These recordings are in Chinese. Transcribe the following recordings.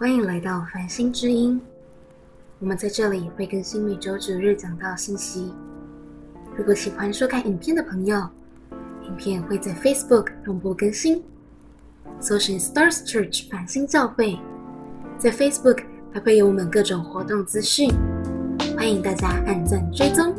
欢迎来到繁星之音。我们在这里会更新每周主日讲道信息。如果喜欢收看影片的朋友，影片会在 Facebook 同步更新，搜寻 Stars Church 繁星教会，在 Facebook 还会有我们各种活动资讯，欢迎大家按赞追踪。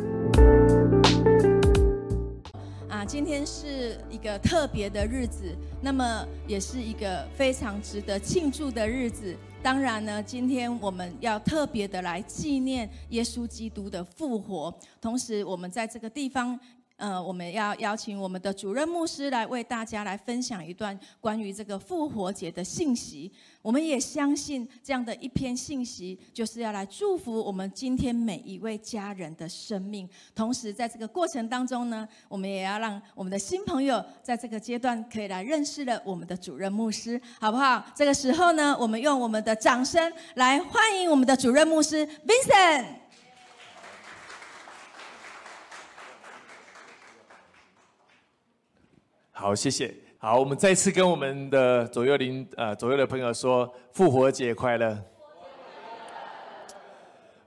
啊，今天是一个特别的日子，那么也是一个非常值得庆祝的日子。当然呢，今天我们要特别的来纪念耶稣基督的复活，同时我们在这个地方。呃，我们要邀请我们的主任牧师来为大家来分享一段关于这个复活节的信息。我们也相信这样的一篇信息，就是要来祝福我们今天每一位家人的生命。同时，在这个过程当中呢，我们也要让我们的新朋友在这个阶段可以来认识了我们的主任牧师，好不好？这个时候呢，我们用我们的掌声来欢迎我们的主任牧师 Vincent。好，谢谢。好，我们再次跟我们的左右邻呃左右的朋友说复活节快乐。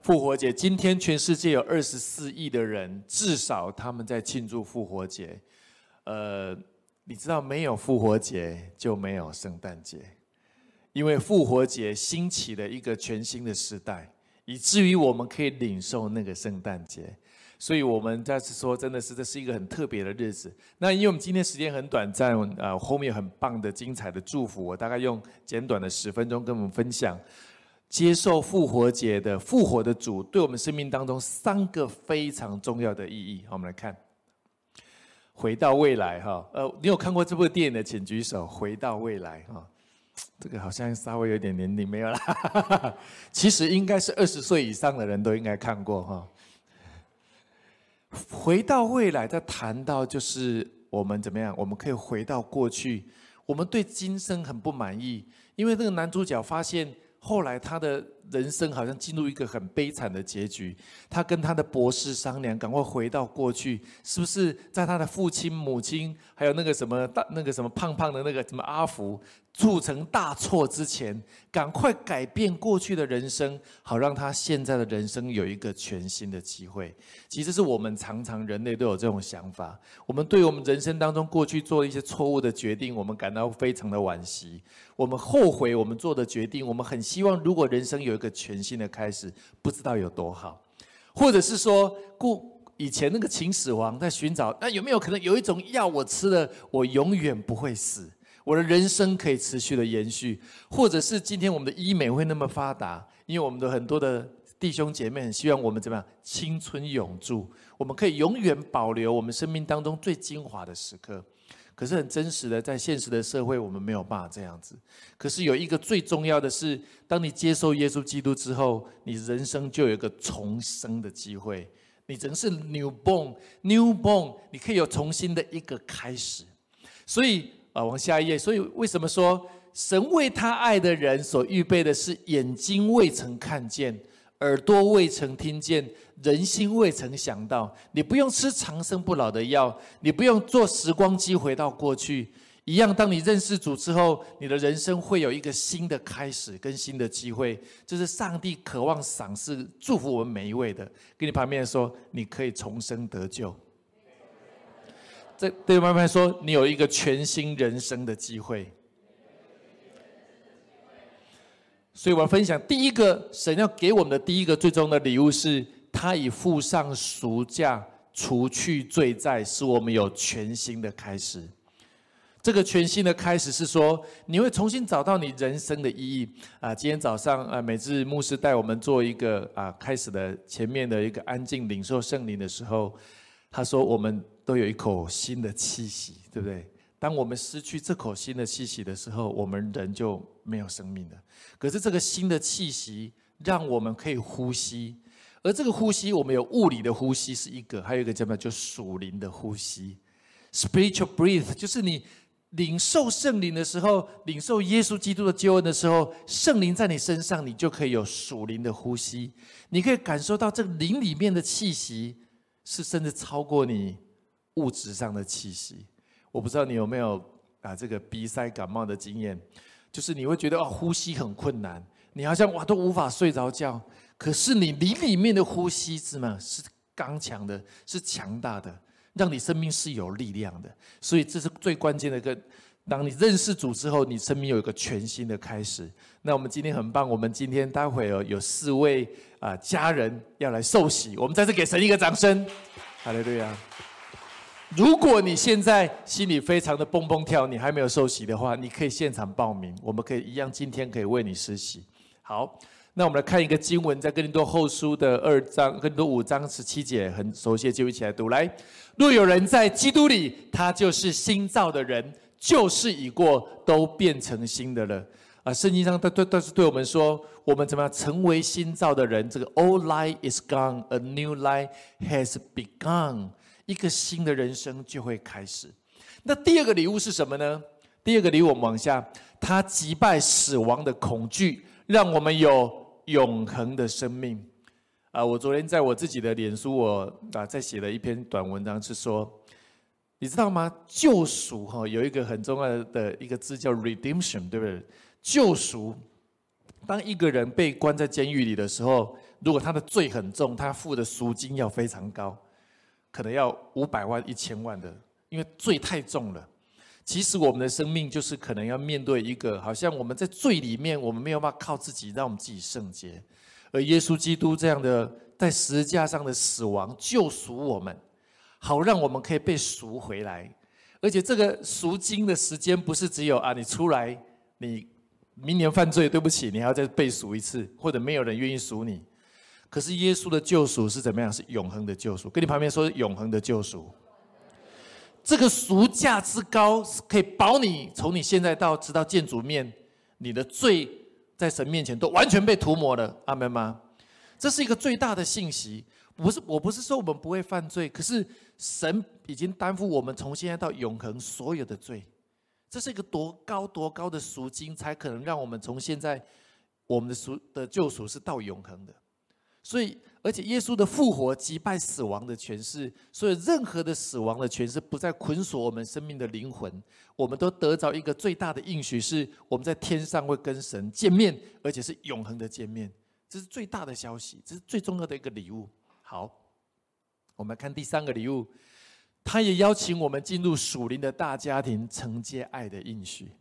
复活节，今天全世界有二十四亿的人，至少他们在庆祝复活节。呃，你知道没有复活节就没有圣诞节，因为复活节兴起了一个全新的时代，以至于我们可以领受那个圣诞节。所以，我们再次说，真的是这是一个很特别的日子。那因为我们今天时间很短暂，呃，后面有很棒的、精彩的祝福，我大概用简短的十分钟跟我们分享，接受复活节的复活的主，对我们生命当中三个非常重要的意义。我们来看，回到未来，哈，呃，你有看过这部电影的，请举手。回到未来，哈，这个好像稍微有点年龄没有啦，其实应该是二十岁以上的人都应该看过，哈。回到未来，再谈到就是我们怎么样，我们可以回到过去。我们对今生很不满意，因为这个男主角发现，后来他的人生好像进入一个很悲惨的结局。他跟他的博士商量，赶快回到过去，是不是在他的父亲、母亲，还有那个什么大那个什么胖胖的那个什么阿福。铸成大错之前，赶快改变过去的人生，好让他现在的人生有一个全新的机会。其实是我们常常人类都有这种想法。我们对我们人生当中过去做一些错误的决定，我们感到非常的惋惜。我们后悔我们做的决定，我们很希望如果人生有有一个全新的开始，不知道有多好。或者是说，故以前那个秦始皇在寻找，那有没有可能有一种药我吃了，我永远不会死？我的人生可以持续的延续，或者是今天我们的医美会那么发达，因为我们的很多的弟兄姐妹很希望我们怎么样青春永驻，我们可以永远保留我们生命当中最精华的时刻。可是很真实的，在现实的社会，我们没有办法这样子。可是有一个最重要的是，当你接受耶稣基督之后，你人生就有一个重生的机会。你真是 new born，new born，你可以有重新的一个开始。所以。啊，往下一页。所以为什么说神为他爱的人所预备的是眼睛未曾看见，耳朵未曾听见，人心未曾想到？你不用吃长生不老的药，你不用坐时光机回到过去，一样。当你认识主之后，你的人生会有一个新的开始跟新的机会。这是上帝渴望赏赐祝福我们每一位的。跟你旁边说，你可以重生得救。这对，慢慢说，你有一个全新人生的机会。所以我要分享第一个神要给我们的第一个最终的礼物是，他已付上赎价，除去罪债，使我们有全新的开始。这个全新的开始是说，你会重新找到你人生的意义啊！今天早上啊，每次牧师带我们做一个啊开始的前面的一个安静领受圣灵的时候，他说我们。都有一口新的气息，对不对？当我们失去这口新的气息的时候，我们人就没有生命了。可是这个新的气息让我们可以呼吸，而这个呼吸，我们有物理的呼吸是一个，还有一个叫什么？就属灵的呼吸，spiritual breath，就是你领受圣灵的时候，领受耶稣基督的救恩的时候，圣灵在你身上，你就可以有属灵的呼吸，你可以感受到这灵里面的气息是甚至超过你。物质上的气息，我不知道你有没有啊这个鼻塞感冒的经验，就是你会觉得哦呼吸很困难，你好像哇都无法睡着觉，可是你里里面的呼吸是吗？是刚强的，是强大的，让你生命是有力量的。所以这是最关键的一个。当你认识主之后，你生命有一个全新的开始。那我们今天很棒，我们今天待会有四位啊家人要来受洗，我们再次给神一个掌声。好的，对呀。如果你现在心里非常的蹦蹦跳，你还没有受洗的话，你可以现场报名，我们可以一样，今天可以为你施洗。好，那我们来看一个经文，在哥林多后书的二章，哥林多五章十七节，很熟悉，就一起来读。来，若有人在基督里，他就是新造的人。旧事已过，都变成新的了啊！圣经上都都都是对我们说，我们怎么样成为新造的人？这个 old life is gone, a new life has begun，一个新的人生就会开始。那第二个礼物是什么呢？第二个礼物，我们往下，他击败死亡的恐惧，让我们有永恒的生命啊！我昨天在我自己的脸书，我啊在写了一篇短文章，是说。你知道吗？救赎哈有一个很重要的一个字叫 redemption，对不对？救赎。当一个人被关在监狱里的时候，如果他的罪很重，他付的赎金要非常高，可能要五百万、一千万的，因为罪太重了。其实我们的生命就是可能要面对一个，好像我们在罪里面，我们没有办法靠自己让我们自己圣洁，而耶稣基督这样的在十字架上的死亡救赎我们。好，让我们可以被赎回来，而且这个赎金的时间不是只有啊，你出来，你明年犯罪，对不起，你还要再被赎一次，或者没有人愿意赎你。可是耶稣的救赎是怎么样？是永恒的救赎。跟你旁边说，永恒的救赎。这个赎价之高，可以保你从你现在到直到见主面，你的罪在神面前都完全被涂抹了。阿门吗？这是一个最大的信息。不是，我不是说我们不会犯罪，可是神已经担负我们从现在到永恒所有的罪，这是一个多高多高的赎金，才可能让我们从现在我们的赎的救赎是到永恒的。所以，而且耶稣的复活击败死亡的权势，所以任何的死亡的权势不再捆锁我们生命的灵魂，我们都得着一个最大的应许，是我们在天上会跟神见面，而且是永恒的见面。这是最大的消息，这是最重要的一个礼物。好，我们看第三个礼物，他也邀请我们进入属灵的大家庭，承接爱的应许。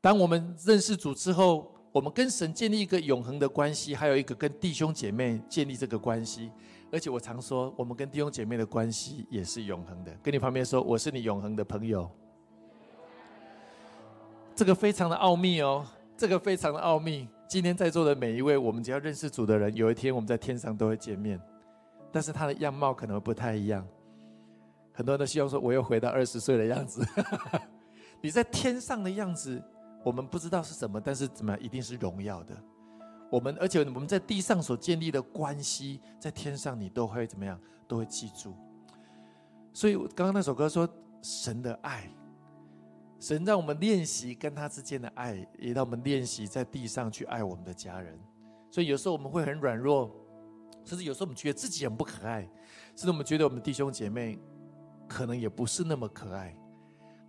当我们认识主之后，我们跟神建立一个永恒的关系，还有一个跟弟兄姐妹建立这个关系。而且我常说，我们跟弟兄姐妹的关系也是永恒的。跟你旁边说，我是你永恒的朋友。这个非常的奥秘哦，这个非常的奥秘。今天在座的每一位，我们只要认识主的人，有一天我们在天上都会见面。但是他的样貌可能不太一样，很多人都希望说我又回到二十岁的样子。你在天上的样子，我们不知道是什么，但是怎么样，一定是荣耀的。我们而且我们在地上所建立的关系，在天上你都会怎么样，都会记住。所以刚刚那首歌说神的爱，神让我们练习跟他之间的爱，也让我们练习在地上去爱我们的家人。所以有时候我们会很软弱。甚至有时候我们觉得自己很不可爱，甚至我们觉得我们弟兄姐妹可能也不是那么可爱。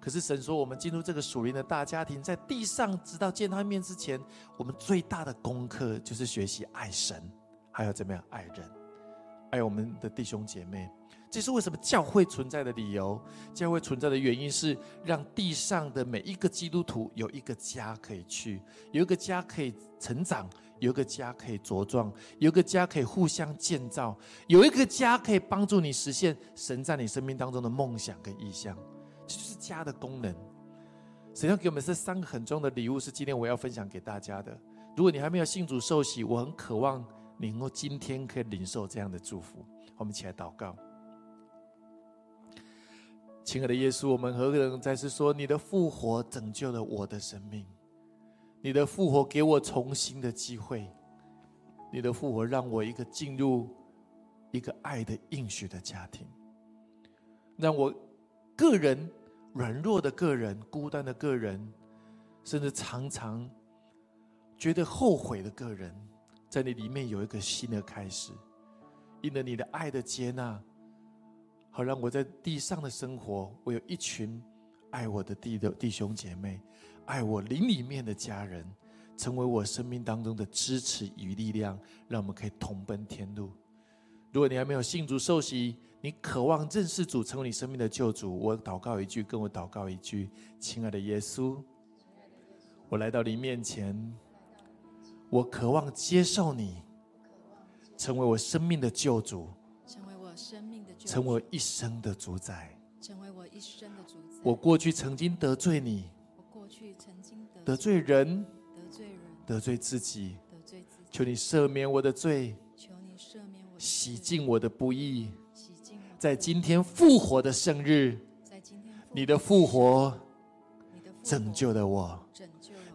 可是神说，我们进入这个属灵的大家庭，在地上直到见他面之前，我们最大的功课就是学习爱神，还有怎么样爱人，爱我们的弟兄姐妹。这是为什么教会存在的理由。教会存在的原因是让地上的每一个基督徒有一个家可以去，有一个家可以成长。有一个家可以茁壮，有一个家可以互相建造，有一个家可以帮助你实现神在你生命当中的梦想跟意向，这就是家的功能。神要给我们这三个很重要的礼物，是今天我要分享给大家的。如果你还没有信主受洗，我很渴望你能够今天可以领受这样的祝福。我们一起来祷告，亲爱的耶稣，我们何等再次说，你的复活拯救了我的生命。你的复活给我重新的机会，你的复活让我一个进入一个爱的应许的家庭，让我个人软弱的个人、孤单的个人，甚至常常觉得后悔的个人，在你里面有一个新的开始，因了你的爱的接纳，好让我在地上的生活，我有一群爱我的弟的弟兄姐妹。爱我灵里面的家人，成为我生命当中的支持与力量，让我们可以同奔天路。如果你还没有信主受洗，你渴望认识主，成为你生命的救主，我祷告一句，跟我祷告一句：亲爱的耶稣，我来到你面前，我渴望接受你，成为我生命的救主，成为我生命的救主，成为我一生的主宰。成为我一生的主宰。我过去曾经得罪你，我过去曾经得得罪人，得罪人，得罪自己，得罪自己，求你赦免我的罪，求你赦免洗罪净我的不义。在今天复活的圣日，你的复活拯救了我，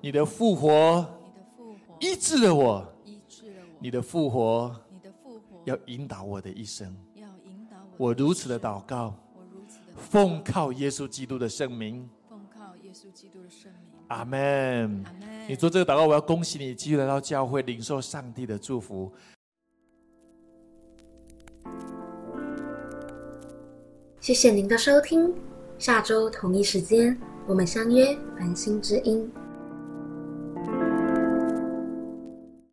你的复活医治了我，医治了我，你的复活你的复活要引导我的一生。我如此的，祷告，我如此的奉靠耶稣基督的圣名，奉靠耶稣基督的圣名。阿门。阿门。你做这个祷告，我要恭喜你，继续来到教会领受上帝的祝福。谢谢您的收听，下周同一时间我们相约繁星之音。